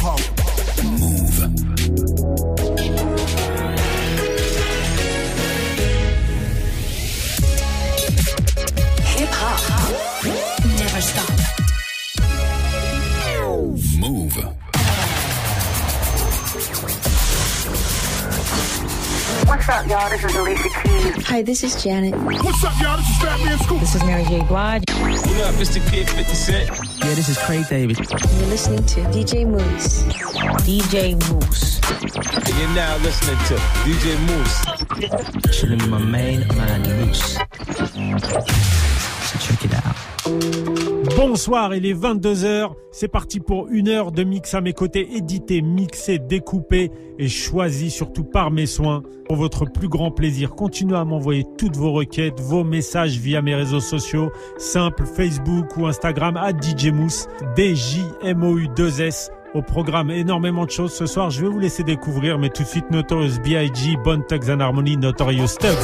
hop. Y'all? This is Alicia Keys. Hi, this is Janet. What's up, y'all? This is Fat Man Scoop. This is Mary J. Blige. What up, Mr. Kid 50 Cent? Yeah, this is Craig David. You're listening to DJ Mouss. DJ Mouss. And you're now listening to DJ Mouss. Chilling with my main man, Mouss. So check it out. Bonsoir, il est 22h. C'est parti pour une heure de mix à mes côtés, édité, mixé, découpé et choisi surtout par mes soins. Pour votre plus grand plaisir, continuez à m'envoyer toutes vos requêtes, vos messages via mes réseaux sociaux, simple Facebook ou Instagram à DJ Mousse, D-J-M-O-U-2-S. Au programme, énormément de choses ce soir. Je vais vous laisser découvrir, mais tout de suite, Notorious B.I.G., Bone Tugs and Harmony, Notorious Tugs.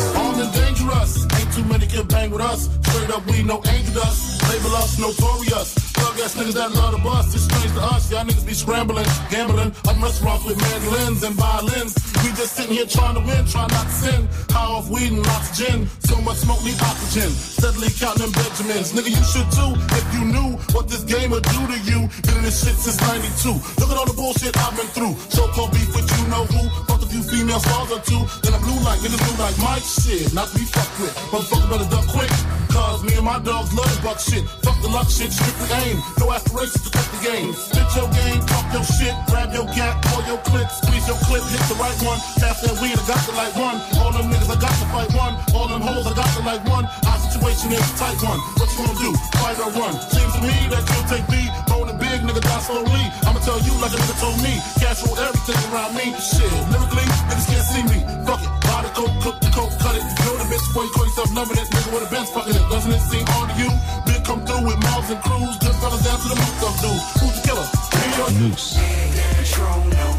Thug ass niggas that love to bust. It's strange to us. Y'all niggas be scrambling, gambling. I'm restaurants with mandolins and violins. We just sitting here trying to win, trying not to sin. High off weed and oxygen. So much smoke need oxygen. Steadily counting Benjamins. Nigga, you should too. If you knew what this game would do to you. Been in this shit since 92. Look at all the bullshit I've been through. So-called beef with you know who. Fuck a few female stars or two. Then I'm blue like niggas blue like Mike shit. Not to be fucked with. Motherfucker better duck quick. Cause me and my dogs love the buck shit. Fuck the luck shit, strictly aim. No aspirations to cut the game. Spit your game, talk your shit, grab your gap, pull your clip, squeeze your clip, hit the right one. Pass that weed, I got the like one. All them niggas, I got to fight one. All them hoes, I got to like one. Our situation is a tight one. What you gonna do? Fight or run? Seems to me that you'll take me. Rolling big, nigga, die slowly. I'ma tell you like a nigga told me. Cash roll everything around me. Shit, lyrically, niggas can't see me. Fuck it. Buy the coke, cook the coke, cut it. Know bitch before you call yourself loving it. Nigga with a Benz fucking it. Doesn't it seem hard to you? Big come through with mobs and crews. Good fellas down to the moose up dude. Who's the killer? Me or Moose.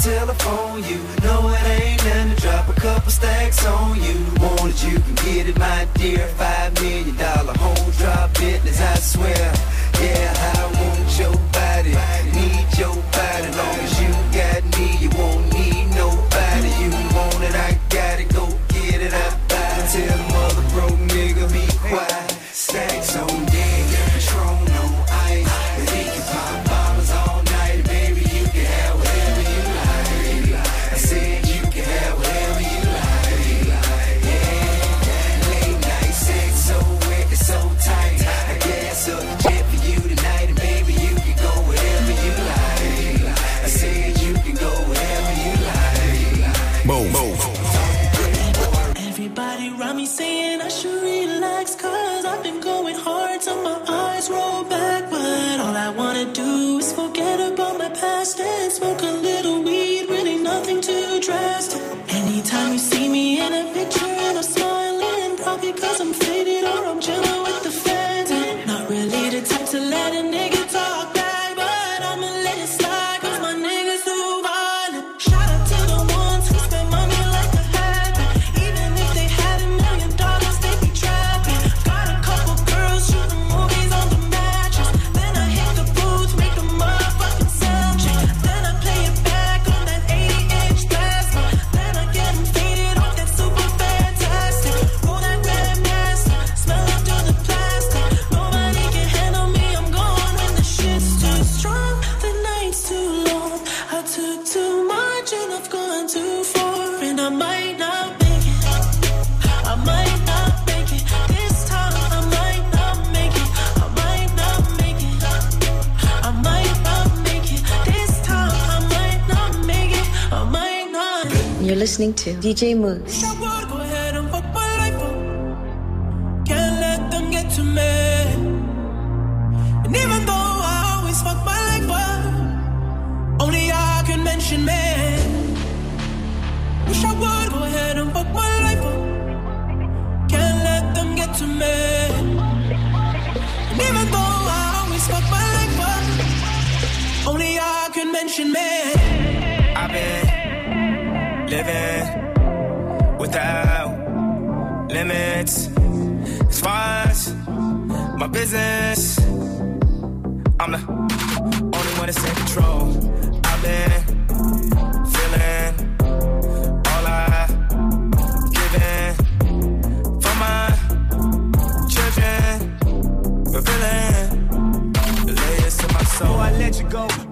Telephone, you know it ain't nothing to drop a couple stacks on you. Want it, you can get it, my dear. Five million dollar home drop business, I swear. Little weed, really nothing too drastic Anytime you see me in a picture and I'm smiling Probably cause I'm faded DJ Mouss.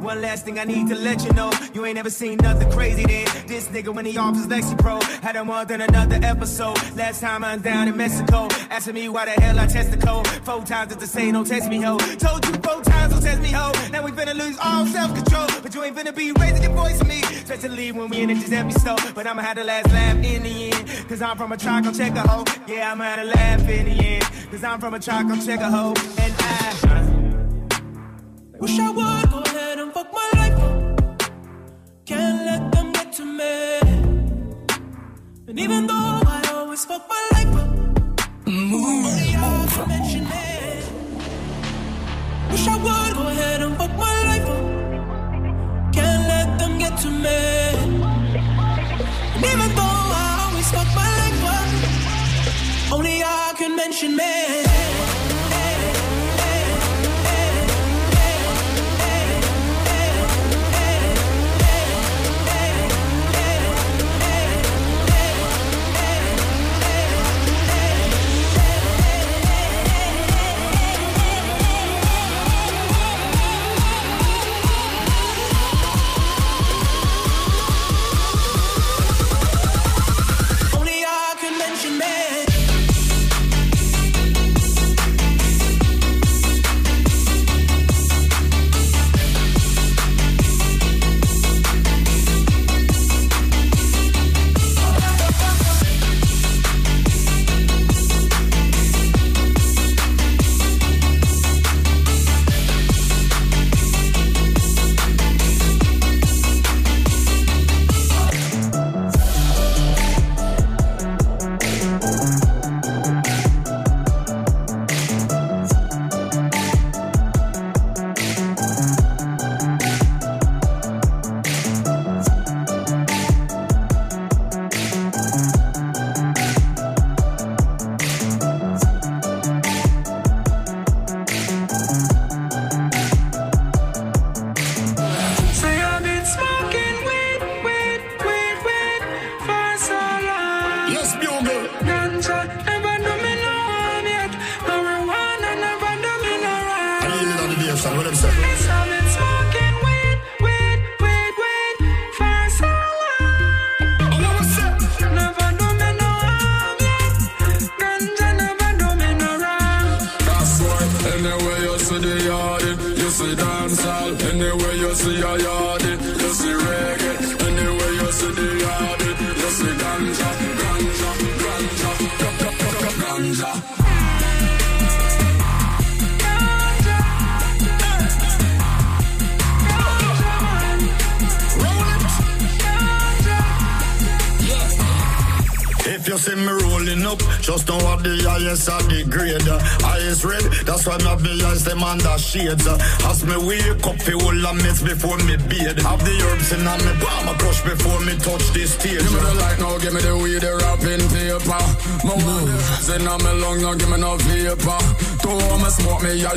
One last thing I need to let you know. You ain't never seen nothing crazy then. This nigga when he off his Lexapro had a more than another episode. Last time I'm down in Mexico, asking me why the hell I test the code. Four times just to say don't test me ho. Told you four times don't test me ho. Now we finna lose all self control, but you ain't finna be raising your voice for me. Especially when we in the Giuseppe store. But I'ma have the last laugh in the end. Cause I'm from a truck, I'll check a hoe. Yeah, I'ma have to laugh in the end. Cause I'm from a truck, I'll check a hoe. And I. Wish I would go ahead and fuck my life up. Can't let them get to me. And even though I always fuck my life up, only I can mention it. Wish I would go ahead and fuck my life up. Can't let them get to me. And even though I always fuck my life up, only I can mention me.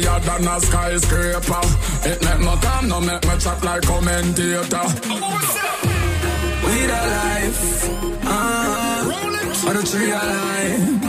Higher than a skyscraper. It make me calm, now make me chat like commentator. Weed alive. Uh, on the tree alive.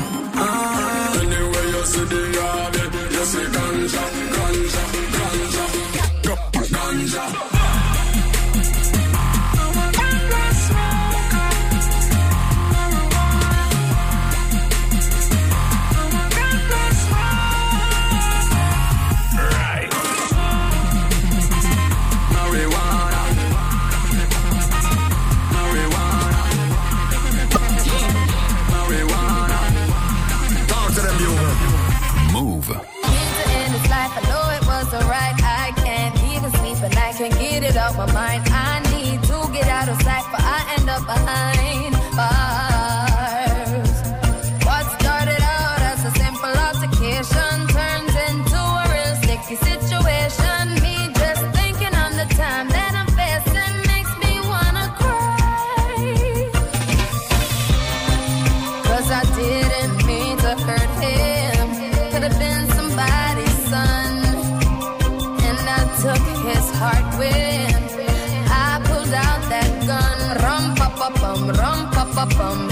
Pa bum,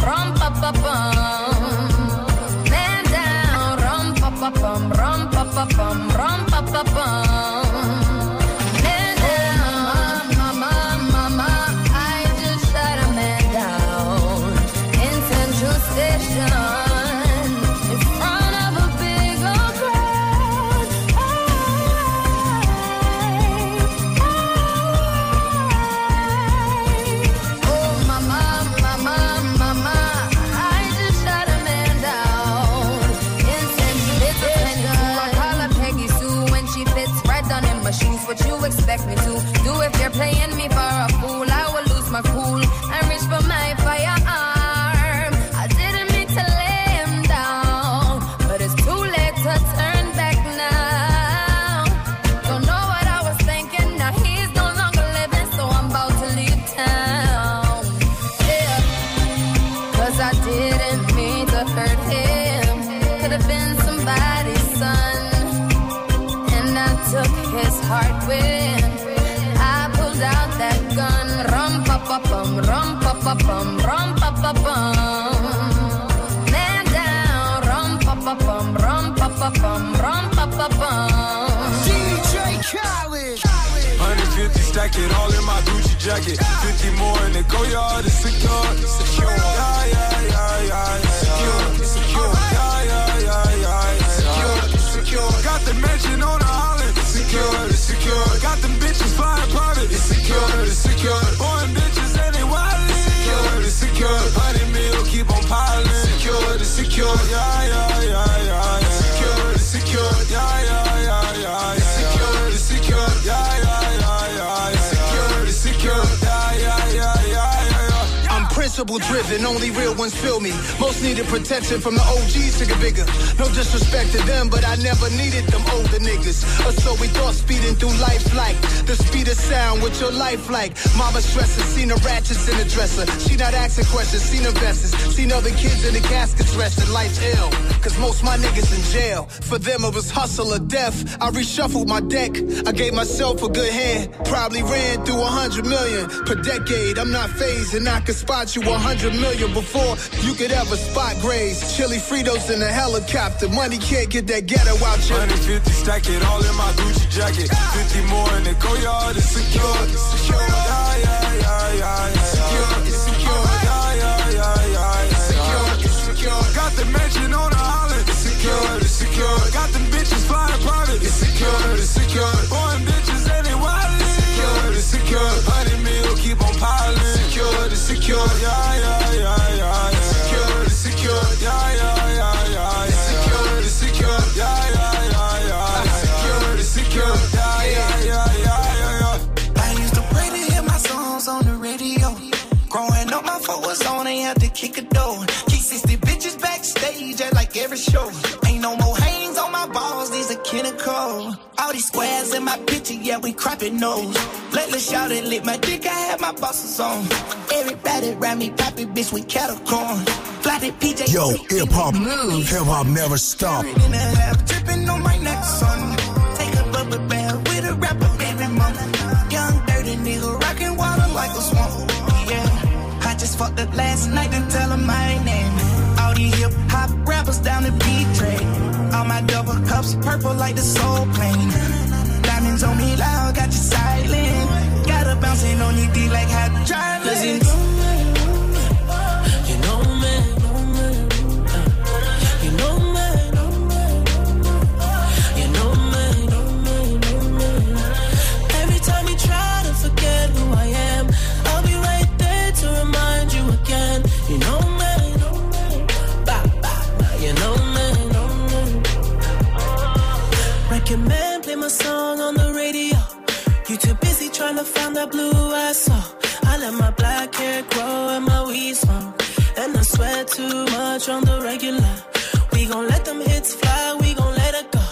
pa pa bum, rum pa pa bum. Man down, rum pa pa bum, rum pa pa bum, rum pa pa bum. DJ Khaled. 150 stack it all in my Gucci jacket. 50 more in the Goyard, it's secure. Secure. Yeah, yeah, yeah, yeah. yeah. Secure. Secure. Yeah, yeah, yeah, yeah. yeah. Secure. Secure. Got the mansion on the island. It's secure. It's secure. Got them bitches flying private. It's secure. It's secure. Principle driven, only real ones feel me. Most needed protection from the OGs to get bigger. No disrespect to them, but I never needed them older niggas. Or so we thought speeding through life like the speed of sound what your life like. Mama stressing, seen the ratchets in the dresser. She not asking questions, seen her vests, seen other kids in the caskets resting. Life's ill, cause most my niggas in jail. For them it was hustle or death. I reshuffled my deck, I gave myself a good hand. Probably ran through a hundred million per decade. I'm not phased and I could spot you a hundred million before you could ever spot grays. Chili Fritos in a helicopter. Money can't get that ghetto out you. 150 stack it all in my Gucci jacket. 50 more in the Goyard, it's secure. It's secure. Yeah, yeah, yeah, yeah. yeah. Secure. It's secure. Yeah, yeah, yeah, yeah. yeah. Secure. It's secure. Got the mansion on the island. It's secure. It's secure. Got them bitches flying private. It's secure. It's secure. Boy, bitches they wildin'. Secure. It's secure. Secure. Yeah, yeah, these squares in my picture, yeah, we cropping nose. Lately, shout it, lit my dick, I had my bosses on. Everybody around me, poppy bitch with cattle corn. Flatted PJ. Yo, hip hop, move. hip hop never stop. In a half, dripping on my neck, son. Take a bubble bath with a rapper every month. Young, dirty nigga, rocking water like a swamp. Yeah, I just fucked up last night and tell her my name. All these hip hop rappers down the beat train. All my double cups purple like the soul plane. Diamonds on me loud, got you silent. Got her bouncing on your D like hydraulics. Cause to find that blue I saw. I let my black hair grow and my weed smoke. And I sweat too much on the regular. We gon' let them hits fly, we gon' let it go.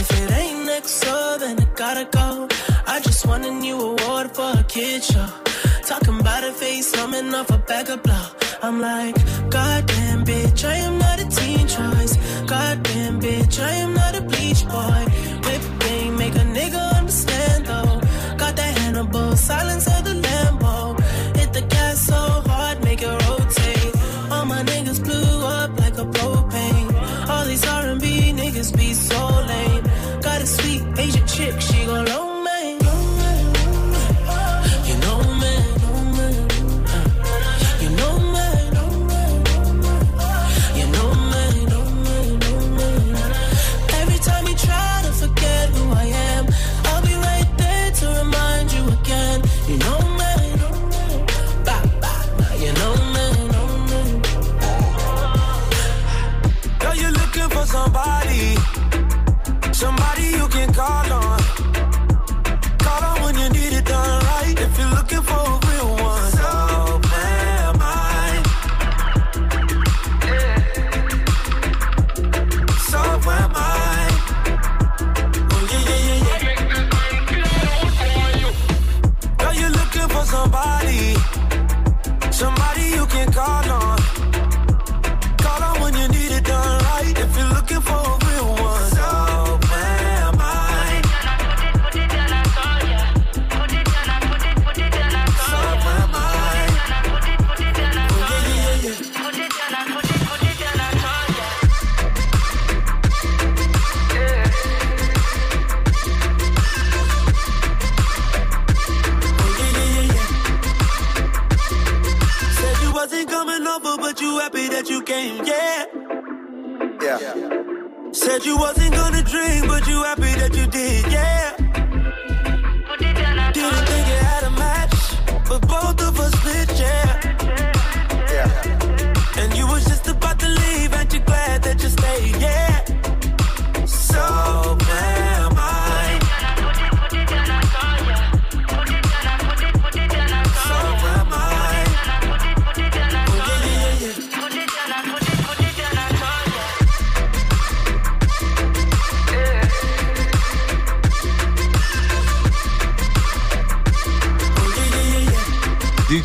If it ain't next, so then it gotta go. I just won a new award for a kid show. Talking about a face coming off a bag of blow. I'm like, goddamn bitch, I am not a teen choice. Goddamn bitch, I am not a bleach boy. Silence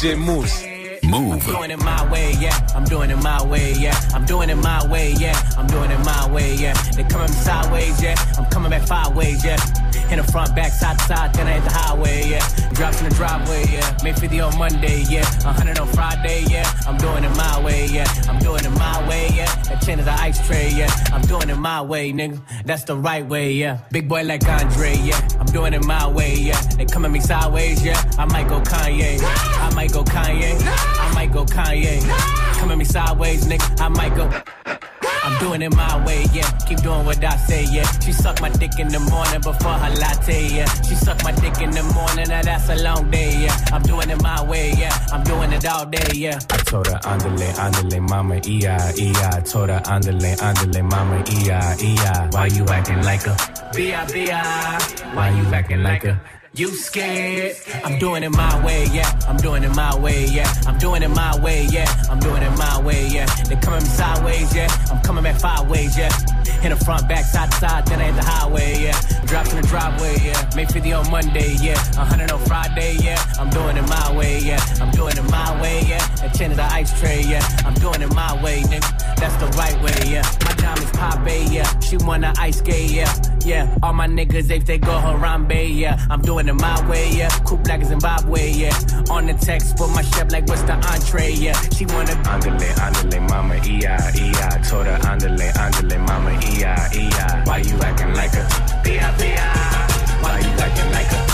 DJ Mouss. I'm doing it my way, yeah. I'm doing it my way, yeah. I'm doing it my way, yeah. I'm doing it my way, yeah. They coming sideways, yeah. I'm coming back five ways, yeah. In the front, back, side to side, then I hit the highway, yeah. Drops in the driveway, yeah. May 50 on Monday, yeah. 100 on Friday, yeah. I'm doing it my way, yeah. I'm doing it my way, yeah. That chain is an ice tray, yeah. I'm doing it my way, nigga. That's the right way, yeah. Big boy like Andre, yeah. I'm doing it my way, yeah. They come at me sideways, yeah. I might go Kanye. I might go Kanye. I might go Kanye. Come at me sideways, nigga. I might go. I'm doing it my way, yeah. Keep doing what I say, yeah. She suck my dick in the morning before her latte, yeah. She suck my dick in the morning, now that's a long day, yeah. I'm doing it my way, yeah. I'm doing it all day, yeah. I told her, andale, andale, mama, E-I, E-I. I told her, andale, andale, mama, E-I, E-I. Why you acting like a? B.I.B.I. Why you acting like a? You scared? I'm doing it my way, yeah. I'm doing it my way, yeah. I'm doing it my way, yeah. I'm doing it my way, yeah. They coming sideways, yeah. I'm coming back five ways, yeah. In the front, back, side to side, then I hit the highway, yeah. Drops in the driveway, yeah. Make 50 on Monday, yeah. 100 on Friday, yeah. I'm doing it my way, yeah. I'm doing it my way, yeah. That chain is an ice tray, yeah. I'm doing it my way, nigga. That's the right way, yeah. My diamonds pop, yeah. She wanna ice skate, yeah. Yeah. All my niggas, if they go Harambe, yeah. I'm doing it my way, yeah. Cool black is Zimbabwe, yeah. On the text for my chef, like what's the entree, yeah. She wanna Andale, andale, mama, E-I, E-I. Told her, andale, andale, mama, E-I, E-I. Why you acting like a? B.I.B.I. Why you acting like a?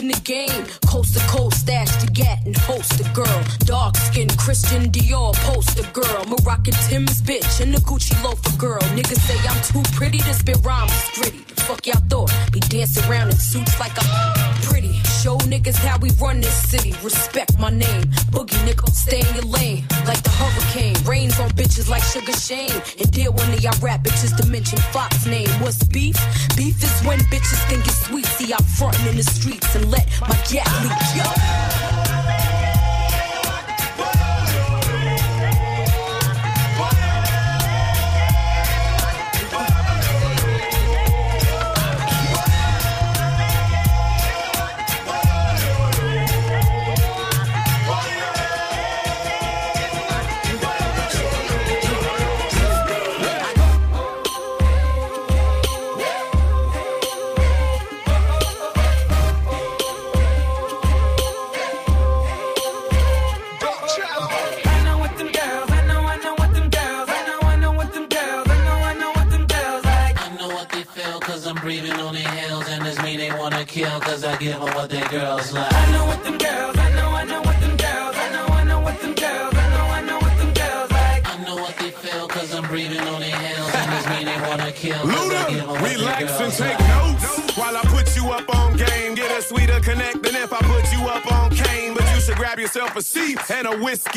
In the game. Coast to coast, stash the gat and host a girl. Dark skin, Christian Dior, poster girl. Moroccan Tim's bitch and the Gucci loafer girl. Niggas say I'm too pretty to spit rhymes, gritty. Fuck y'all thought? Be dancing around in suits like I'm pretty. Show niggas how we run this city. Respect my name. Boogie nigga, stay in your lane. Like the hurricane. Rains on bitches like Sugar Shane. And deal one of y'all rap bitches to mention Fox name. What's beef? Beef is when bitches think it's sweet. See, I'm frontin' in the streets and let my gat leak. Yo.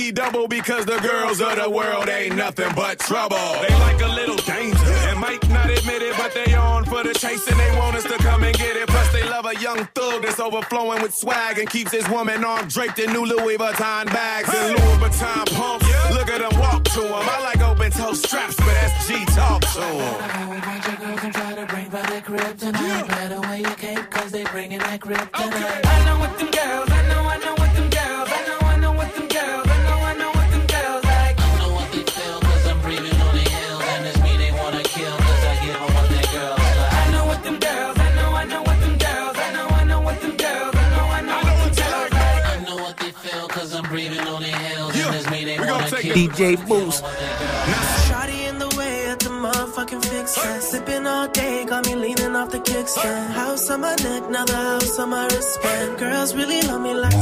A double because the girls of the world ain't nothing but trouble. They like a little danger and might not admit it, but they on for the chase and they want us to come and get it. Plus they love a young thug that's overflowing with swag and keeps his woman arm draped in new Louis Vuitton bags and Louis Vuitton pumps. Look at them walk to him. I like open toe straps, but that's G talk to him. A bunch of girls and try to bring back that kryptonite. Better wear your cape, cause they bringing that kryptonite. I know what them girls, I know, I know what them DJ Boost. Shawty in the way at the motherfucking fix. Sipping all day, got me leaning off the kickstand. House on my neck, now the house on my wristband. Girls really love me like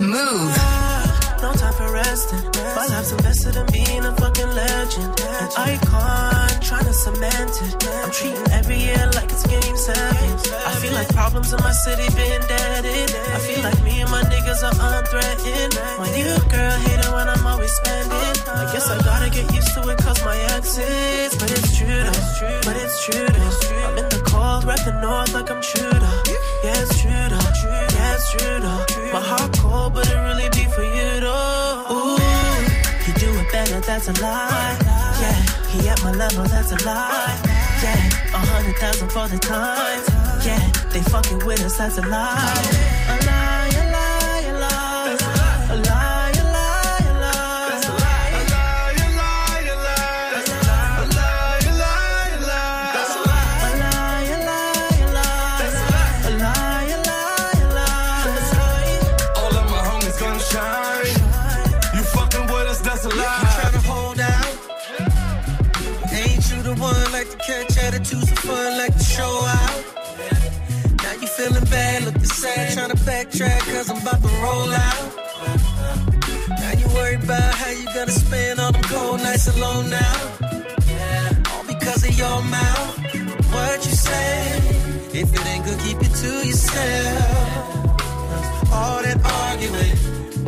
Move. Ah, no time for resting. My life's invested in being a fucking legend. Icon, trying to cement it. I'm treating every year like it's game seven. I feel like problems in my city been deaded. I feel like me and my niggas are unthreatened. My new girl hate it when I'm always spending. I guess I gotta get used to it cause my exes. But it's true though. But it's true though. I'm in the cold, rep the north like I'm though. Yeah, it's true though. Yeah, it's true though. My heart cold, but it really be for you though. That's a lie. Yeah, he at my level, that's a lie. Yeah, a hundred thousand for the time. Yeah, they fucking with us, that's a lie. Sad, tryna backtrack, cause I'm about to roll out. Now you worried about how you gonna spend all them cold nights alone now. All because of your mouth. What you say? If it ain't good, keep it to yourself. All that arguing,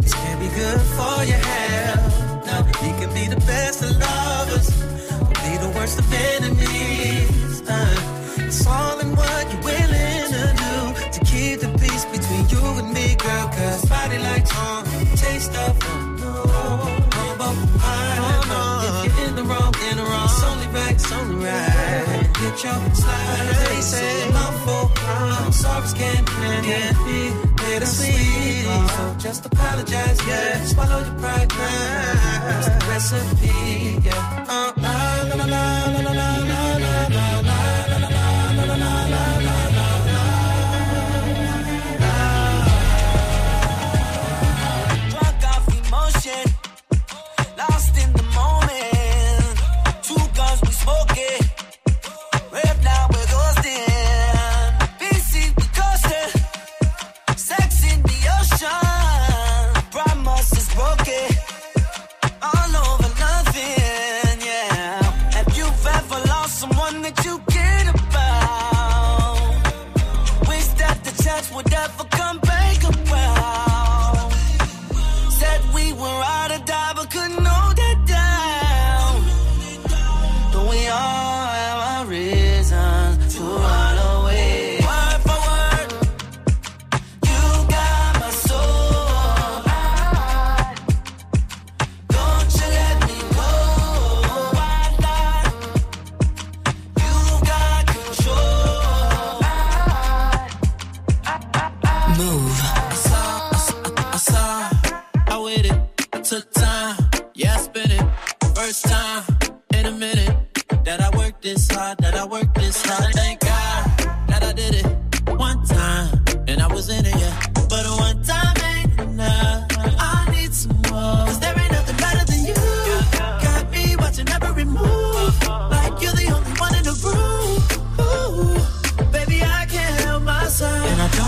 this can't be good for your health. Now, you can be the best of lovers, or be the worst of enemies. Uh, it's all in what you're willing to do to keep the you and me, girl, cause body like charm, taste of fun. No, no, but I know if you're in the wrong, in the wrong, it's only right, it's only right. Get your slide, they say, love for full, I'm sorry, can't, can't be bitter sweet. So just apologize, yeah, swallow your pride, now. That's the recipe, yeah. Uh, la, la, la, la, la, la, la.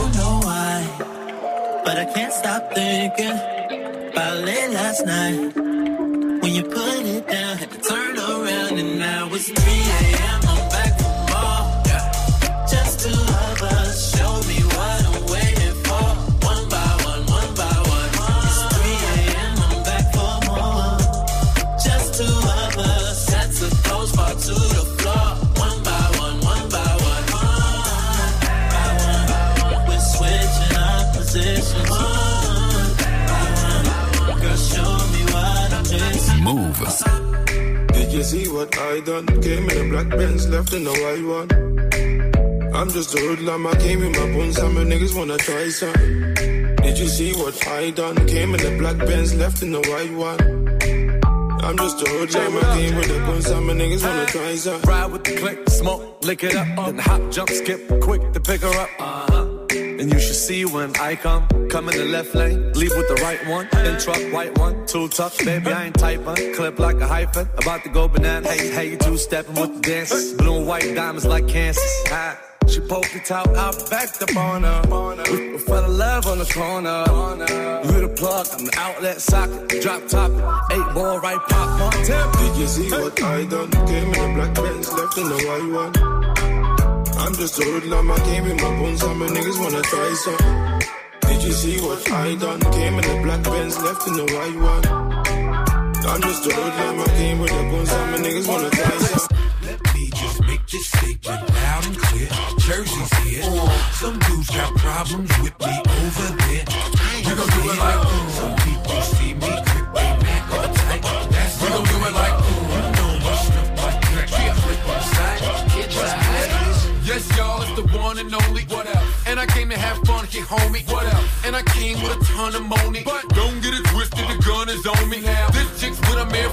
don't know why, but I can't stop thinking about late last night. When you put it down, had to turn around, and now it's 3 a.m. see what I done? Came in a black Benz, left in a white one. I'm just a hoodlum, I came in my bones, some niggas wanna try some. Did you see what I done? Came in a black Benz, left in a white one. I'm just a hoodlum, I came with a gun, some niggas wanna try some. Ride with the click, smoke, lick it up. Then hop, jump, skip, quick to pick her up. Uh. And you should see when I come. Come in the left lane, leave with the right one. In truck, white one, too tough, baby. I ain't type one. Clip like a hyphen. About to go banana. Hey, hey, you two stepping with the dances. Blue and white diamonds like Kansas. Ah. She poked it out, I backed up on her. We, fell in love on the corner. You the plug, I'm the outlet socket. Drop top, eight ball right pop on tip. Did you see what I done? Came in a black Benz, left in the white one. I'm just a hoodlum, I came in my bones, some niggas wanna try some. Did you see what I done? Came in a black Benz, left in a white one. I'm just a hoodlum, I came with a gun, some niggas wanna try some. Let me just make this statement loud and clear. Jersey's here. Some dudes got problems with me over there. We gon' do it like ooh. Some people see me grip homie. What up? And I came with a ton of money. But don't get it twisted, the gun is on me. Now, this chick's with a man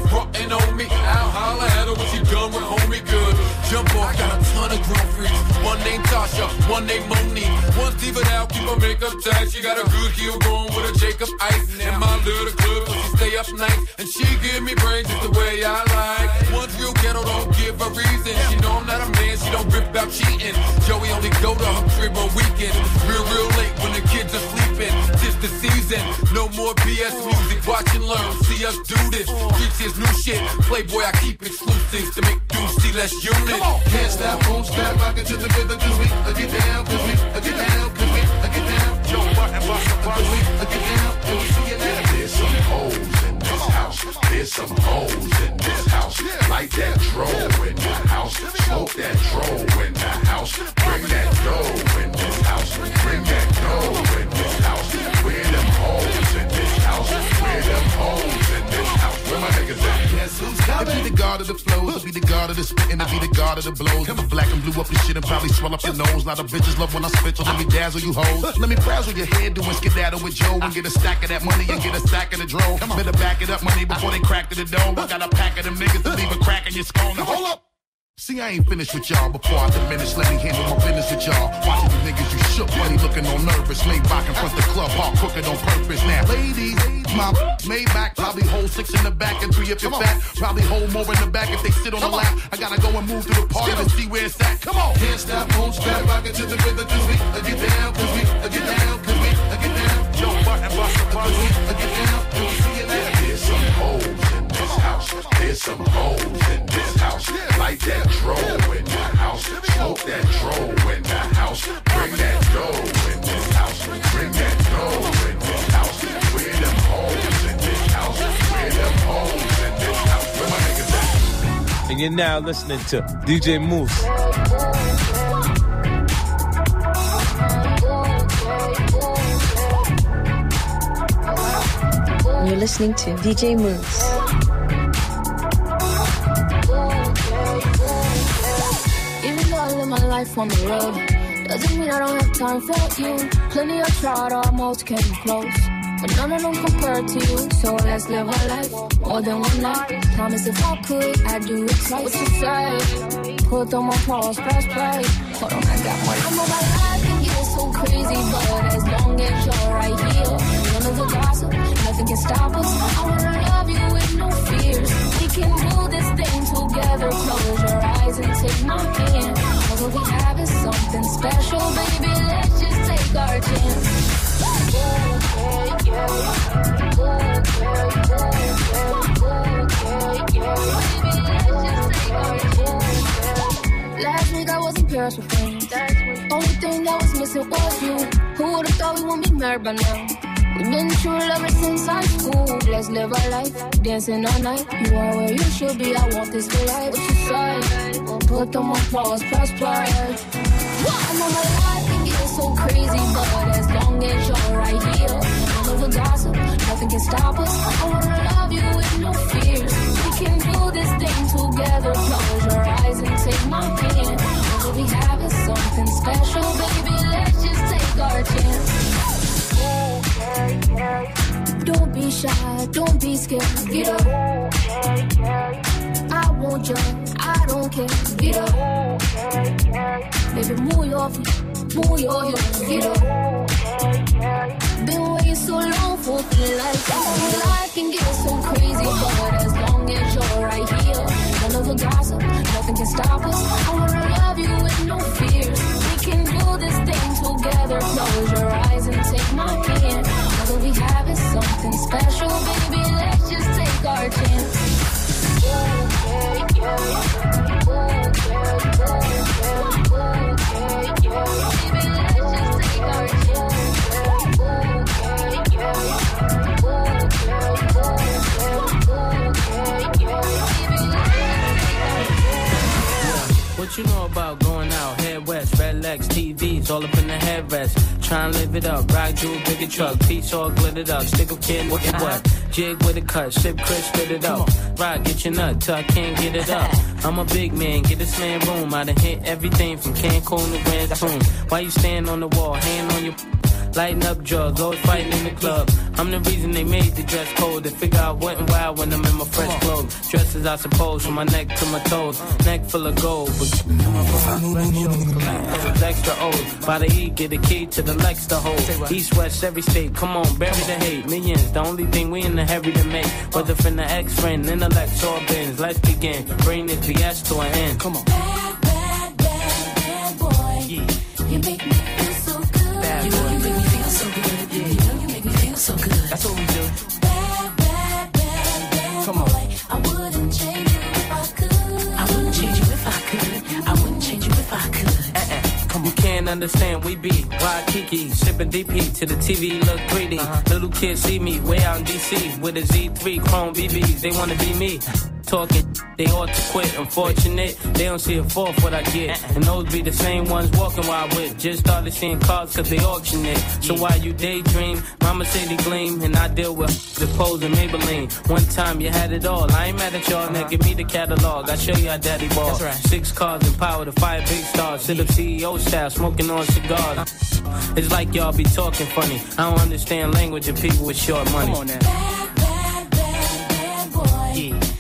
One Tasha, one named Monique. One's deep out, keep her makeup tight. She got a good heel going with a Jacob Ice. In my little club, she stay up night. And she give me brains just the way I like. One's real ghetto, don't give a reason. She know I'm not a man, she don't rip out cheating. Joey only go to her crib on weekends. Real, real late when the kids are sleeping. Just the season, no more BS music. Watch and learn, see us do this. Reach this new shit. Playboy, I keep exclusives to make dudes see less unit. Can't stop, won't stop, rock it to the rhythm, cause we uh, get down, cause we uh, get down, cause we uh, get down. Joe Button, Button, Button, we uh, get down, and we. There's some hoes in this house. There's some hoes in this house. Light that dro in the house. Smoke that dro in the house. Bring that dough in this house. Bring that dough in this house. Where them hoes Where them be the god of the flows, to be the god of the spitting, to be the god of the blows. If I'm black and blue up your shit and probably swell up your nose. Lot of bitches love when I spit, so let me dazzle you hoes. Let me frazzle your head, doing skedaddle with Joe and get a stack of that money and get a stack of the dro. Better back it up, money, before they crack to the dough. I got a pack of them niggas to leave a crack in your skull. Now hold up. See, I ain't finished with y'all before I diminish. Let me handle my business with y'all. Watching you niggas, you shook, money looking all nervous. Maybach in front the club, hard crooked on purpose. Now, ladies, my Maybach probably hold six in the back and three if you're fat. Probably hold more in the back if they sit on the lap. I gotta go and move to the party to see where it's at. Come on. Can't stop, won't stop, rock it to the rhythm, we now listening to DJ Mouss. You're listening to DJ Mouss. Even though I live my life on the road, doesn't mean I don't have time for you. Plenty of tried, almost came close. But none of them compare to you, so let's live our life more than one night. Promise if I could, I'd do it twice. What you say? Put on my pause, press play. Hold on, I got one. I know my life can get so crazy, but as long as you're right here, none of the gossip, nothing can stop us. I wanna love you with no fears. We can do this thing together. Close your eyes and take my hand. All that we have is something special, baby. Let's just take our chance. Yeah, yeah, Last week I was in Paris with friends. Only thing that was missing was you. Who would've thought we wouldn't be married by now? We've been true ever since high school. Let's live our life, dancing all night. You are where you should be. I want this for life. What you say? We'll put them on pause, press play. I know my life can get so crazy, but as long as you're right here, none the gossip, nothing can stop us. Baby, move your feet, move your hips. Get up. What you know about going out? Head west, red legs, TVs, all up in the headrest. Try and live it up. Ride jewel, bigger truck, piece all glittered up. Stick a kid, what it what? Jig with a cut, sip Chris, spit it up. Ride, get your nut till I can't get it up. I'm a big man, get this man room. I done hit everything from Cancun to Grand Tune. Why you stand on the wall, hand on your Lighting up drugs, always fighting in the club. I'm the reason they made the dress code. They figure out what and wild when I'm in my fresh clothes. Dresses, I suppose, from my neck to my toes. Neck full of gold, but it's extra old. By the E, get a key to the Lex to hold. East, west, every state. Come on, bury the hate. Millions, the only thing we in the hurry to make. Whether from the ex friend, intellect, or bins. Let's begin. Bring this BS to an end. Come on. Understand, we be Waikiki, sipping DP to the TV look 3D. Uh-huh. Little kids see me way out in DC with a Z3 Chrome BBs. They wanna be me. Talking, they ought to quit. Unfortunate, they don't see a fourth what I get. And those be the same ones walking while I whip. Just started seeing cars cause they auction it. So while you daydream, mama say they gleam. And I deal with the pose and Maybelline. One time you had it all. I ain't mad at y'all, now give me the catalog. I show you how daddy ball. Right. Six cars and power to fire big stars. Sit up CEO style, smoking on cigars. It's like y'all be talking funny. I don't understand language of people with short money. Come on now. Bad, bad, bad, bad boy. You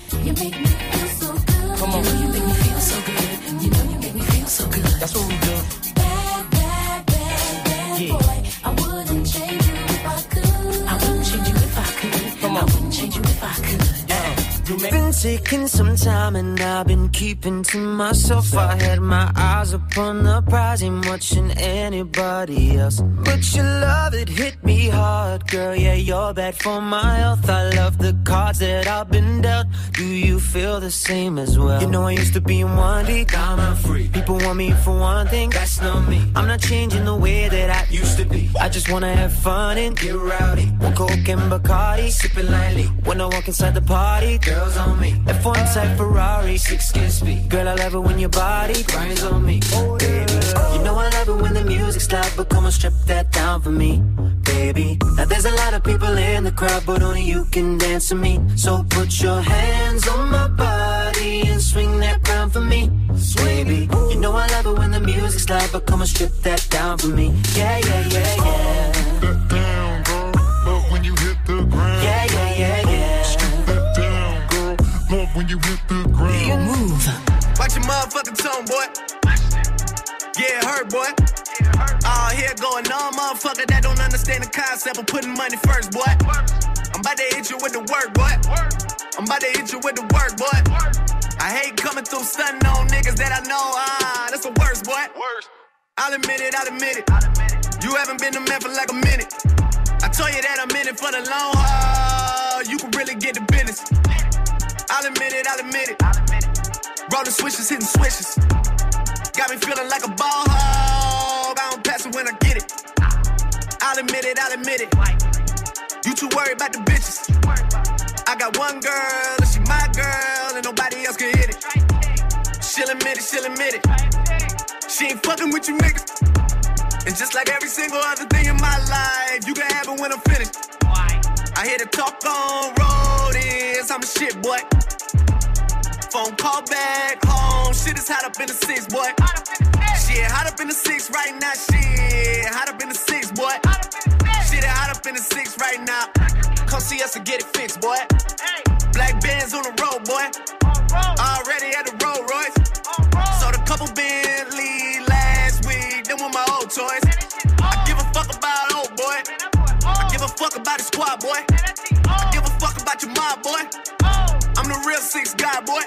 That's what we do. Bad, bad, bad, bad Yeah. boy. I wouldn't change you if I could. I wouldn't change you if I could. Come I on. wouldn't change you if I could. Uh-uh. Taking some time and I've been keeping to myself. I had my eyes upon the prize, ain't watching anybody else. But your love, it hit me hard, girl. Yeah, you're bad for my health. I love the cards that I've been dealt. Do you feel the same as well? You know, I used to be in one deep, diamond free. People want me for one thing, that's not me. I'm not changing the way that I used to be. I just wanna have fun and get rowdy. One Coke and Bacardi, sipping lightly. When I walk inside the party, girls on me. F1 type Ferrari, six kiss speed. Girl, I love it when your body grinds on me. Baby, you know I love it when the music's loud, but come on, strip that down for me, baby. Now there's a lot of people in the crowd, but only you can dance to me. So put your hands on my body and swing that round for me, baby. You know I love it when the music's loud, but come on, strip that down for me. Yeah, yeah, yeah, yeah. You hit the ground. You move. Watch your motherfucking tone, boy. Yeah, it hurt, boy. All here going on, motherfucker that don't understand the concept of putting money first, boy. I'm about to hit you with the work, boy. I'm about to hit you with the work, boy. I hate coming through stunting on niggas that I know. Ah, that's the worst, boy. I'll admit it, I'll admit it. You haven't been a man for like a minute. I show you that I'm in it for the long haul. You can really get the business. I'll admit it, I'll admit it. Rolling switches, hitting switches. Got me feeling like a ball hog. I don't pass it when I get it. I'll admit it, I'll admit it. You too worried about the bitches. I got one girl, and she my girl, and nobody else can hit it. She'll admit it, she'll admit it. She ain't fucking with you niggas. And just like every single other thing in my life, you can have it when I'm finished. I hear the talk on road is I'm a shit boy. Phone call back home, shit is hot up in the six, boy. Shit hot up in the six right now, shit hot up in the six, boy. Shit hot up in the six right now. Come see us and get it fixed, boy. Black bands on the road, boy. Already at the Rolls Royce. Sold a couple Bentley last week, then with my old toys. Fuck about the squad, boy. I give a fuck about your mob, boy. I'm the real six guy, boy.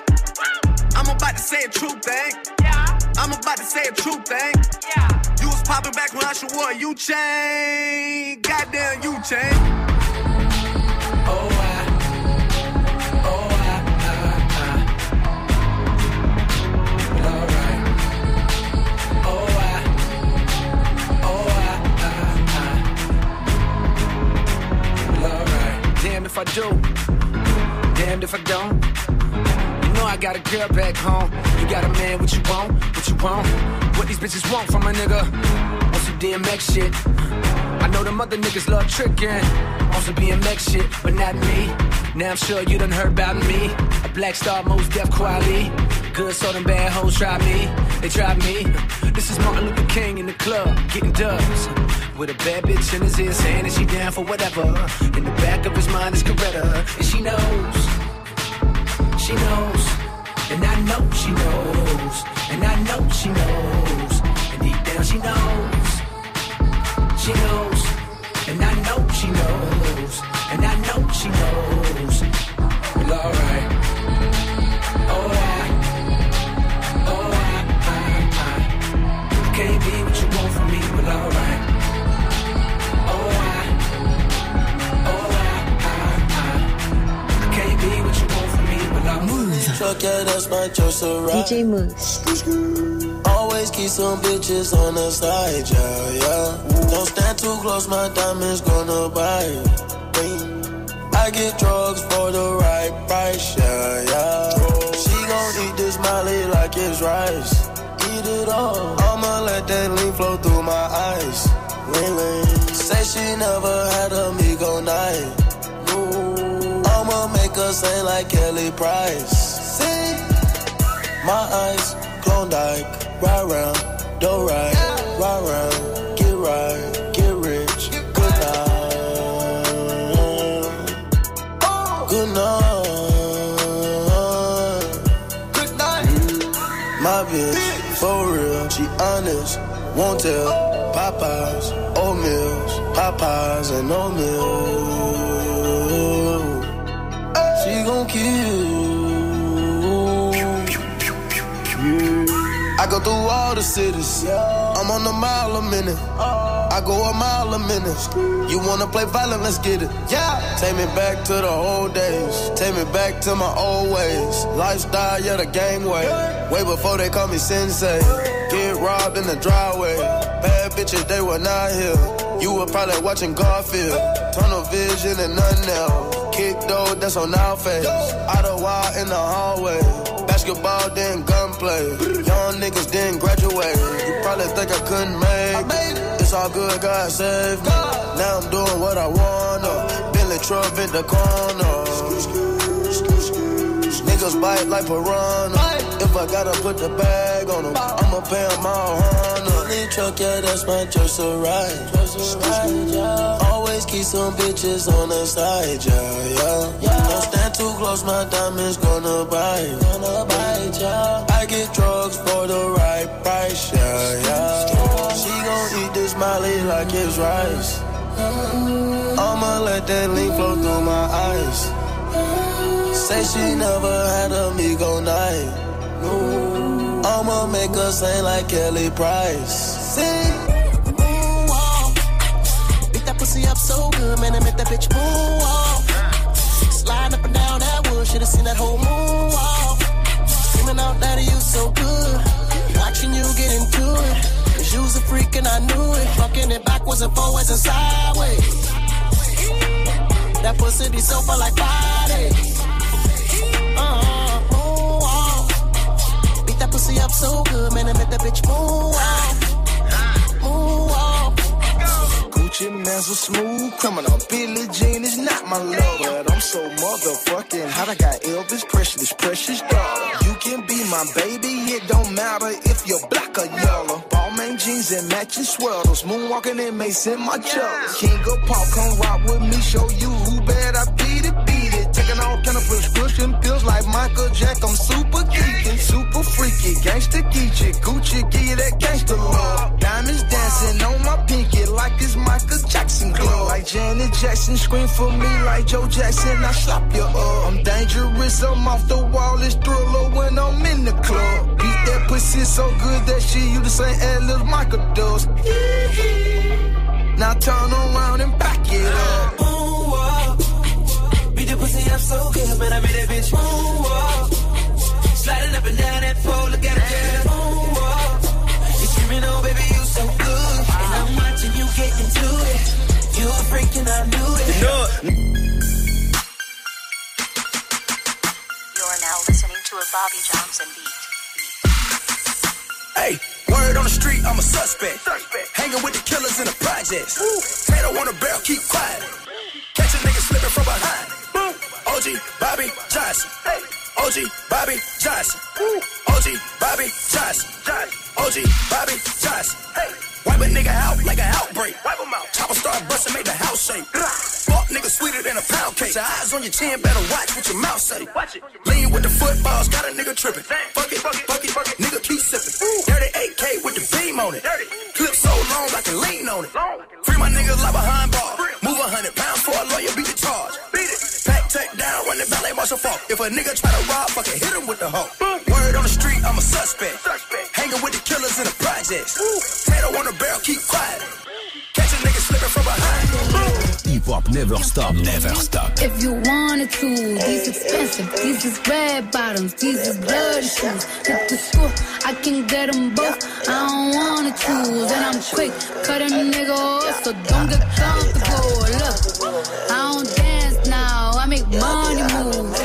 I'm about to say a true thing. I'm about to say a true thing. You was popping back when Usher wore you chain. Goddamn, you chain. If I do. Damned if I don't. You know I got a girl back home. You got a man, what you want? What you want? What these bitches want from a nigga? On some DMX shit. I know them other niggas love tricking. On some BMX shit, but not me. Now I'm sure you done heard about me. A black star, most deaf quality. Good, so them bad hoes try me. They try me. This is Martin Luther King in the club, getting dubs. With a bad bitch in his ear saying that she down for whatever. In the back of his mind is Coretta. And she knows. She knows. And I know she knows. And I know she knows. And deep down she knows. She knows. And I know she knows. And I know she knows. Well, Truck, yeah, that's my choice to ride. DJ Mouss. Always keep some bitches on the side, yeah, yeah. Don't stand too close, my diamonds gonna bite. I get drugs for the right price, yeah, yeah. She gon' eat this molly like it's rice. Eat it all. I'ma let that lean flow through my eyes. Lean. Say she never had a Migo night. I'ma make her sing like Kelly Price. My eyes, Klondike, ride round, do right, ride ride round, get right, get rich, good night, good night, good night. My bitch, for real, she honest, won't tell. Popeyes, oatmeals, Popeyes and oatmeal. She gon' kill. Through all the cities. I'm on a mile a minute. Oh. I go a mile a minute. You wanna play violent? Let's get it. Yeah. Take me back to the old days. Take me back to my old ways. Lifestyle, yeah, the gang way. Way before they call me sensei. Get robbed in the driveway. Bad bitches, they were not here. You were probably watching Garfield. Tunnel vision and nothing else. Kick though, that's on our face. Out of wild in the hallway. Basketball, then gunplay. Young niggas didn't graduate. You probably think I couldn't make it. It's all good, God save me. Now I'm doing what I wanna. Billy Trump in the corner. Niggas bite like piranha. If I gotta put the bag on them, I'ma pay them all honor. Truck, yeah, that's my choice to ride. Always keep some bitches on the side, yeah, yeah. Too close, my diamonds gonna bite. I get drugs for the right price, yeah, yeah. She gon' eat this molly like it's rice. I'ma let that lean flow through my eyes. Say she never had a Migo night. I'ma make her sing like Kelly Price. Sing. that pussy up so good, man, I make that bitch move should've seen that whole move walk. Screaming out that you so good, watching you get into it. Cause you was a freak and I knew it. Fucking it backwards and forwards and sideways. That pussy be so far like body. Uh, move walk. Beat that pussy up so good, man, I make that bitch move Gucci man's a smooth criminal. Billie Jean is not my love, but I'm so motherfucking hot. I got Elvis Presley's precious daughter. You can be my baby, it don't matter if you're black or yellow. Balmain jeans and matching swirls, moonwalking in Mason my chucks. King of pop, come rock with me, show you who bad I beat prescription pills like Michael Jack. I'm super geeking, super freaky, gangsta geeky, Gucci give that gangsta love. Diamonds dancing on my pinky like it's Michael Jackson glow. Like Janet Jackson, scream for me like Joe Jackson. I slap you up. I'm dangerous, I'm off the wall. It's thriller when I'm in the club. Beat that pussy so good that she you the same as little Michael does. Now turn around and back it up. Beat the pussy up so good, man, I made that bitch moonwalk. Sliding up and down that pole, look at it, girl. Moonwalk. You screaming, oh baby, you so good. And I'm watching you get into it. You a freak and I knew it. You know it. You're now listening to a Bobby Johnson beat. Hey, word on the street, I'm a suspect. Hanging with the killers in the projects. Tato on the barrel, keep quiet. OG Bobby Johnson. OG Bobby Johnson. OG Bobby Johnson. Hey. Wipe a nigga out like an outbreak. Wipe him out. Chopper start busting, make the house shake. Fuck nigga sweeter than a pound cake. Your eyes on your chin, better watch what your mouth say. Watch it. Lean with the footballs, got a nigga tripping. Fuck it, fuck it, fuck it, fuck it. Nigga keep sipping. Dirty 8K with the beam on it. Clip so long I can lean on it. Free my niggas like behind bar. Move a hundred it. Pack, take down, run the ballet, marshal falk. If a nigga try to rob, fucking hit him with the hoe. Word on the street, I'm a suspect. Hanging with the killers in the projects. Tato on the barrel, keep quiet. Catch a nigga slipping from behind. Hip hop never stop, never stop. If you wanted to, these expensive, these is red bottoms, these is bloody shoes. Hit the school, I can get them both. I don't wanna choose, and I'm quick, cut a nigga off, so don't get comfortable. Look, I don't money move.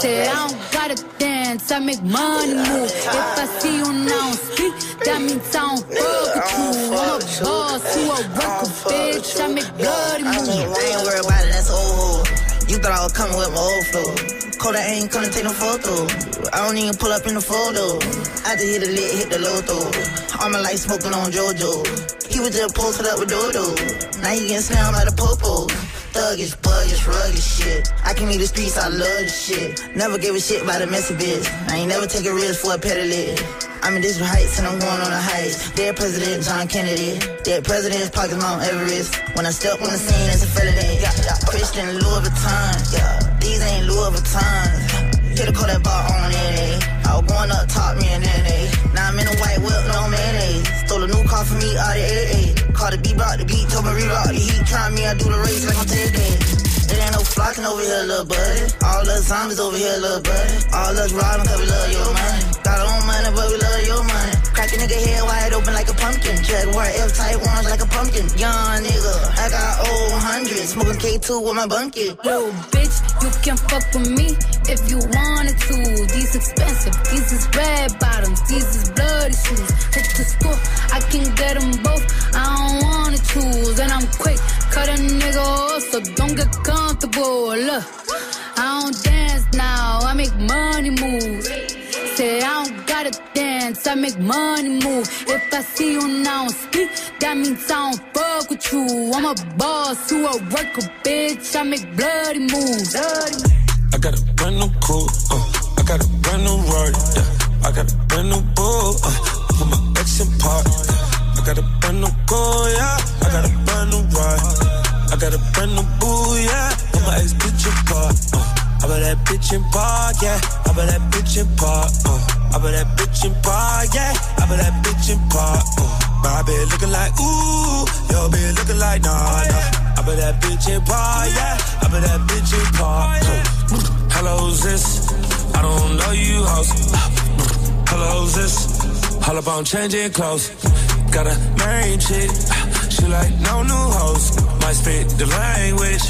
Say I don't gotta dance, I make money move. If I see you now speak, that means I don't fuck with you. I'm a boss, you a worker, bitch. I make bloody I moves. ain't worried about it, that's old. You thought I was coming with my old flow. Kodak ain't gonna take no photo. I don't even pull up in the photo. I just hit the lit, hit the low though. All my life smoking on JoJo. He was just posted up with Dodo. Now he getting slammed like a popo. Thuggish, buggish, rugged shit. I can leave the streets, I love this shit. Never gave a shit about a messy bitch. I ain't never take a risk for a pedalette. I'm in this heights and I'm going on a heist. Dead President John Kennedy. Dead President's pockets Mount Everest. When I step on the scene, it's a felony. Christian Louis Vuitton. Yeah, these ain't Louis Vuittons. Hit a call that bar on NA. I was going up top, me and. Now I'm in a white whip, no mayonnaise. Stole a new car for me out of AA. Called the beat, brought the beat, told me reroute the heat. Try me, I do the race like I'm 10 days. It ain't no flocking over here, little buddy. All us zombies over here, little buddy. All us robbing cause we love your money. Got our own money, but we love your money. Crack a nigga head wide open like a pumpkin. Jaguar F-type ones like a pumpkin. Young nigga, I got old hundreds. Smoking K2 with my bunkie. Yo, bitch, you can fuck with me if you wanted to. These expensive, these is red bottoms, these is bloody shoes. Hit the school, I can get them both. I don't wanna choose, and I'm quick, cut a nigga off, so don't get comfortable. Look, I don't dance now, I make money move. Say I don't gotta dance, I make money move. If I see you now speak, that means I don't fuck with you. I'm a boss, you a worker, bitch. I make bloody moves. Bloody I got a brand new coupe, uh, I got a brand new Rari, yeah. I got a brand new bull, uh, with my ex in park. Yeah. I got a brand new goal, yeah. I got a brand new ride. I got a brand new boo, yeah. With my ex bitch in park. Uh. I bet that bitch in park, yeah. I bet that bitch in park, uh. I bet that bitch in park, yeah. I bet that bitch in park, uh. My bitch looking like ooh, your bitch looking like nah, nah. bet that bitch in park, yeah. I bet that bitch in park. Hello, who's this? I don't know you, hoes. Hello, this? All on changing clothes. Got a main chick. She like no new hoes. Might speak the language,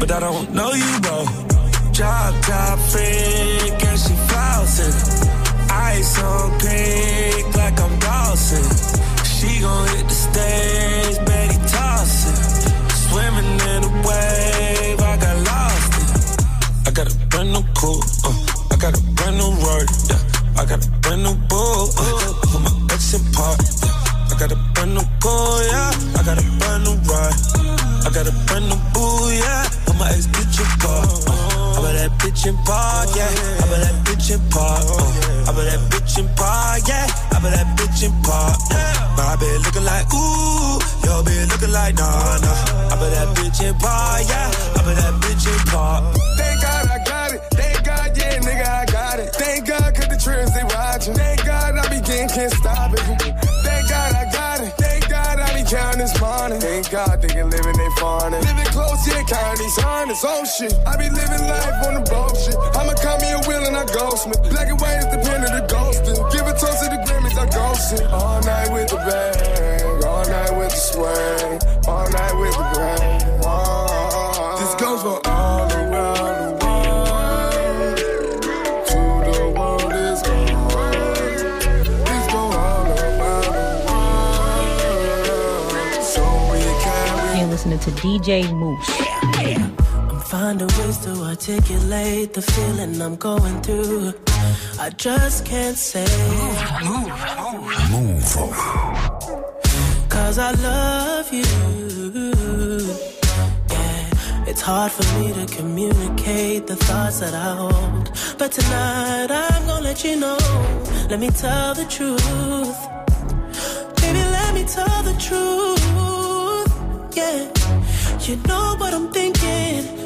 but I don't know you, bro. Job top freak and she flossing. Ice on pink like I'm Dawson. She gon' hit the stage, these hundreds. Oh shit, I be living life on the bullshit. I'ma call me a wheel and I ghost me. Black and white is the pen of the ghosting. Give a toast to the Grammys, I ghosting. All night with the bang, all night with the swing, all night with the. Oh, this goes for all around the You're listening to DJ Mouss. I'm finding ways to articulate the feeling I'm going through. I just can't say. Move. Cause I love you. Yeah, it's hard for me to communicate the thoughts that I hold. But tonight I'm gonna let you know. Let me tell the truth. Baby, let me tell the truth. Yeah, you know what I'm thinking.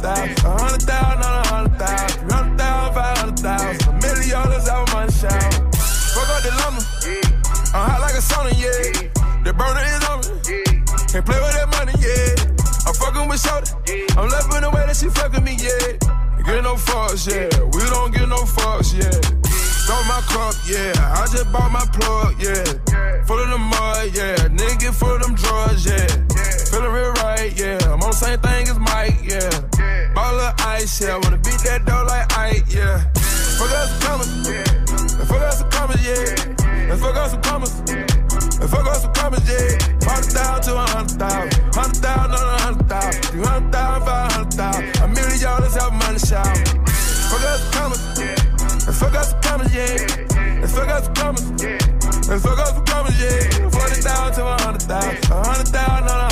thousand. A hundred thousand on a hundred thousand. Three hundred thousand, five hundred thousand. A million dollars help money shout. Fuck up the lumber. I'm hot like a sauna, yeah. The burner is on me. Can't play with that money, yeah. I'm fucking with Shorty. I'm loving the way that she fucking me, yeah. Get no fucks, yeah. We don't get no fucks, yeah. Stole my cup, yeah. I just bought my plug, yeah. Full of the mud, yeah. Nigga full of them drugs, yeah. Feeling real right, yeah. I'm on the same thing yeah. Wanna beat that door like Ike, yeah. Fuck us some commas, yeah. Fuck us some commas, yeah. Fuck us some commas. And fuck us some commas, yeah. Hundred thousand to a hundred thousand. Hundred thousand on a hundred thousand. Three hundred thousand, five hundred thousand. A million dollars help money shout. Fuck us some commas. And fuck us some commas, yeah. Fuck us some commas. And fuck us some commas, yeah. Forty thousand to a hundred thousand. Hundred thousand on a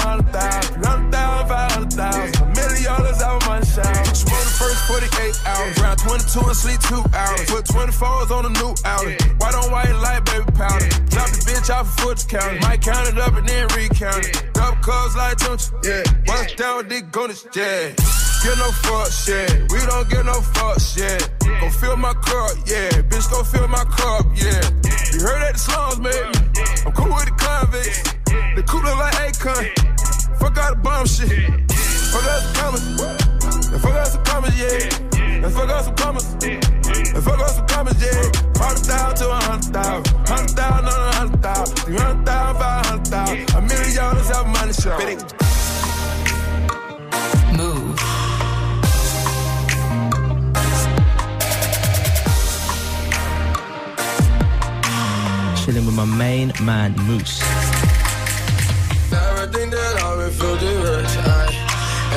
two and sleep two hours. Yeah. Put 24s on a new outlet. Yeah. White on white light, baby powder. Yeah. Drop the bitch off a foot counter. Yeah. Might count it up and then recount it. Yeah. Double cubs like Tunch. Yeah. yeah. Once down with the goodness, yeah. Get no fuck shit. Yeah. We don't get no fuck shit. Yeah. Go fill my cup, yeah. Bitch, go fill my cup, yeah. You heard that the slums, man. I'm cool with the convicts. The cooler look like Akon. Fuck all the bomb shit. Fuck out the commas. Fuck out the comments, yeah. And fuck up some commas. And fuck up some commas, yeah. 100,000 to 100,000. 100,000 100,000. 300,000, 500,000. A million dollars out of money. Move. Chilling with my main man, Mouss. Everything that I feel the hurts, I.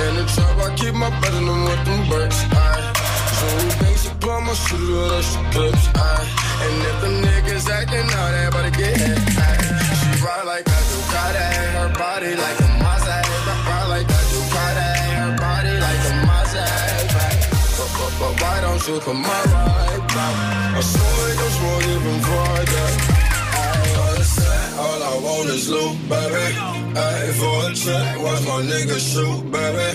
In the trap, I keep my with them I. So things you plumb, I shoot with us clips, aye. And if the niggas acting out, everybody get hit, aye. She ride like a Ducati, her body like a Maserati. Ride like a Ducati, her body like a Maserati. But, but, but why don't you come my ride back? I swear it goes more even Friday. All I want is loot, baby. Ay, for a check, watch my nigga shoot, baby.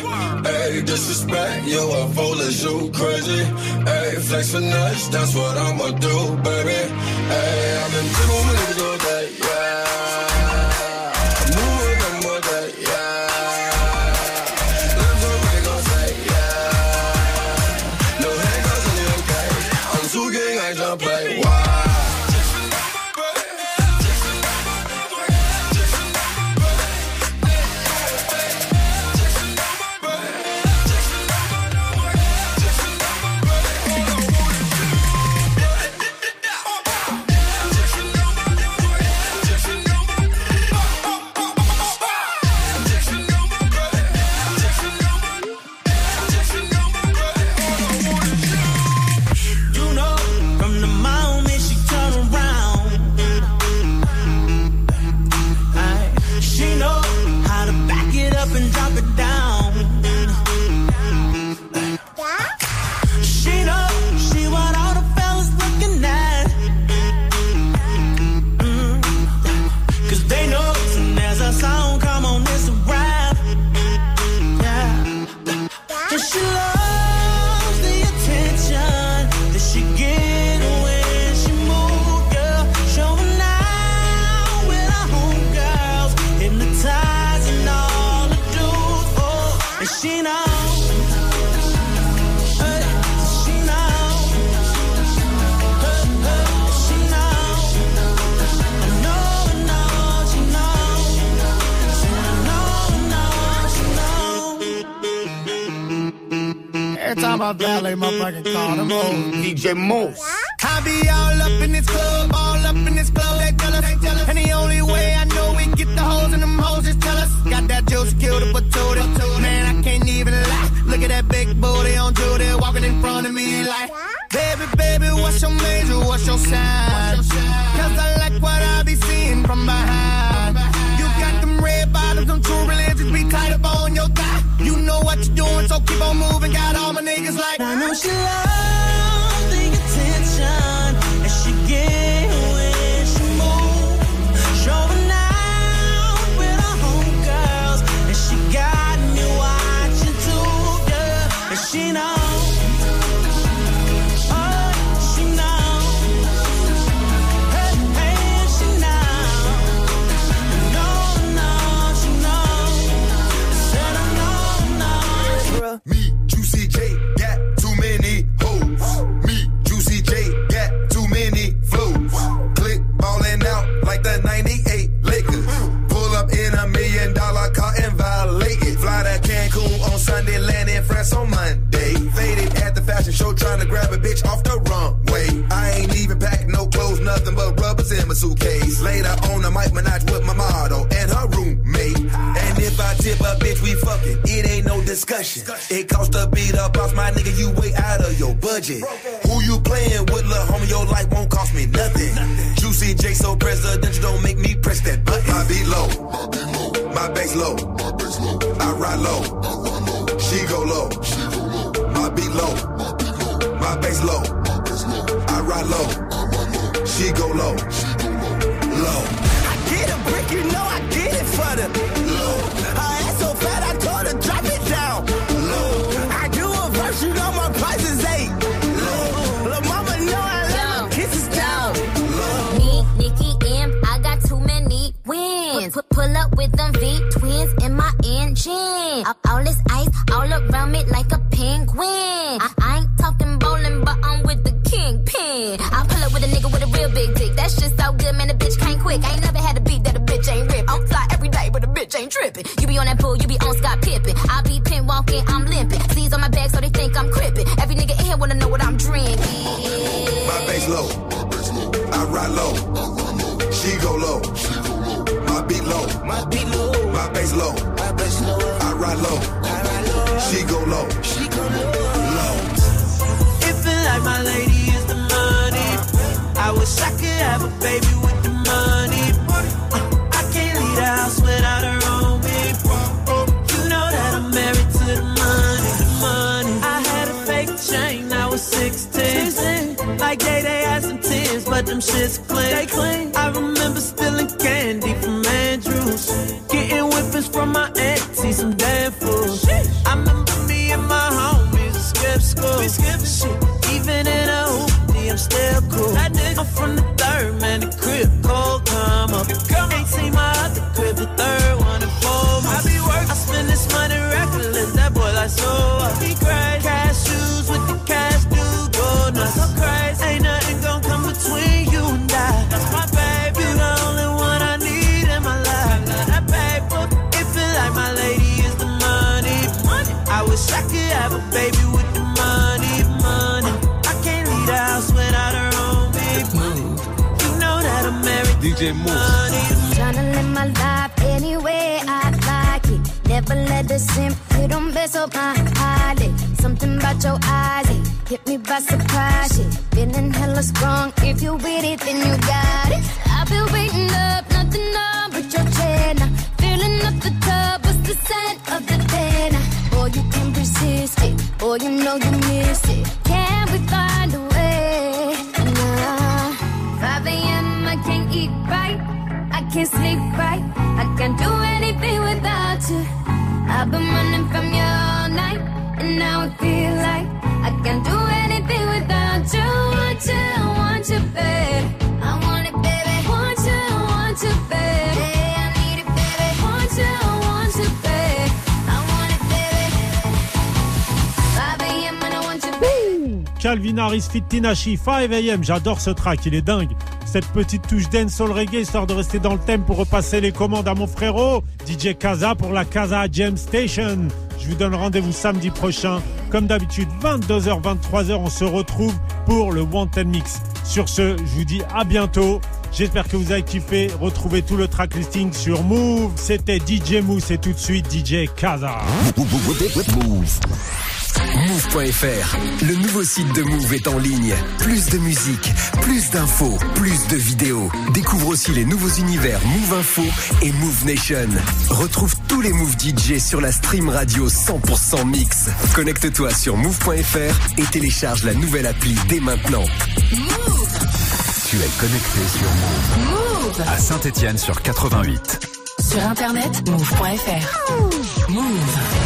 Ay, disrespect, yo, I foolish, you crazy. Ay, flex finesse, that's what I'ma do, baby. Ay, I've been many niggas all day, yeah. Your sign? Cause I like what I be seeing from behind. You got them red bottoms, them true religions be tight up on your thigh. You know what you're doing, so keep on moving. Got all my niggas like, I know she loves discussion. It cost a beat up, boss my nigga, you way out of your budget. Who you playing with, lil' homie? Your life won't cost me nothing. Juicy J so presidential, don't make me press that button. My beat low, my bass low, I ride low, she go low. My beat low, my bass low, I ride low, she go low, low. I get a brick, you know I get it for the with them V twins in my engine. All, this ice all around me like a penguin. I, I ain't talking bowling, but I'm with the kingpin. I pull up with a nigga with a real big dick. That shit so good, man, the bitch can't quick. I ain't never had a beat that a bitch ain't rip. I'm fly every day, but the bitch ain't tripping. You be on that pool, you be on Scott Pippen. I be pin walking, I'm limping. C's on my back, so they think I'm crippin'. Every nigga in here wanna know what I'm drinking. My bass low. I ride low. She go low. My beat low. My beat low. Bass low. My bass low. I ride low. I ride low. She go low. She go low. Low. It feel like my lady is the money. I wish I could have a baby with the money. Uh, I can't leave the house without her on me. You know that I'm married to the money, the money. I had a fake chain, I was 16. Like they, they had some tens, but them shits clean. They clean. I remember skip. We skip shit. Even in a hoopty, I'm still cool. I'm from the third, man, DJ Mouss. Tryna live my life any way I like it. Never let the simp you don't mess up my eyelid. Something about your eyes, it hit me by surprise. Yeah. Feeling hella strong. If you with it, then you got it. I've been waiting up, nothing on but your chair now. Filling up the tub, what's the scent of the day now? Boy, you can resist it. Boy, you know you miss it. Can't sleep right. I can't do anything without you. I've been running from you all night, and now I feel like I can't do anything without you. Want you, babe. Calvin Harris fit Tinashi 5 AM, j'adore ce track, il est dingue. Cette petite touche dancehall reggae histoire de rester dans le thème pour repasser les commandes à mon frérot DJ Kaza pour la Kaza Jam Station. Je vous donne rendez-vous samedi prochain. Comme d'habitude, 22h, 23h, on se retrouve pour le Wanted Mix. Sur ce, je vous dis à bientôt. J'espère que vous avez kiffé. Retrouvez tout le track listing sur Move. C'était DJ Mousse et tout de suite DJ Kaza. Move.fr, le nouveau site de Move est en ligne. Plus de musique, plus d'infos, plus de vidéos. Découvre aussi les nouveaux univers Move Info et Move Nation. Retrouve tous les Move DJ sur la stream radio 100% mix. Connecte-toi sur Move.fr et télécharge la nouvelle appli dès maintenant. Tu es connecté sur Move. Move À Saint-Étienne sur 88. Sur internet, move.fr. Move.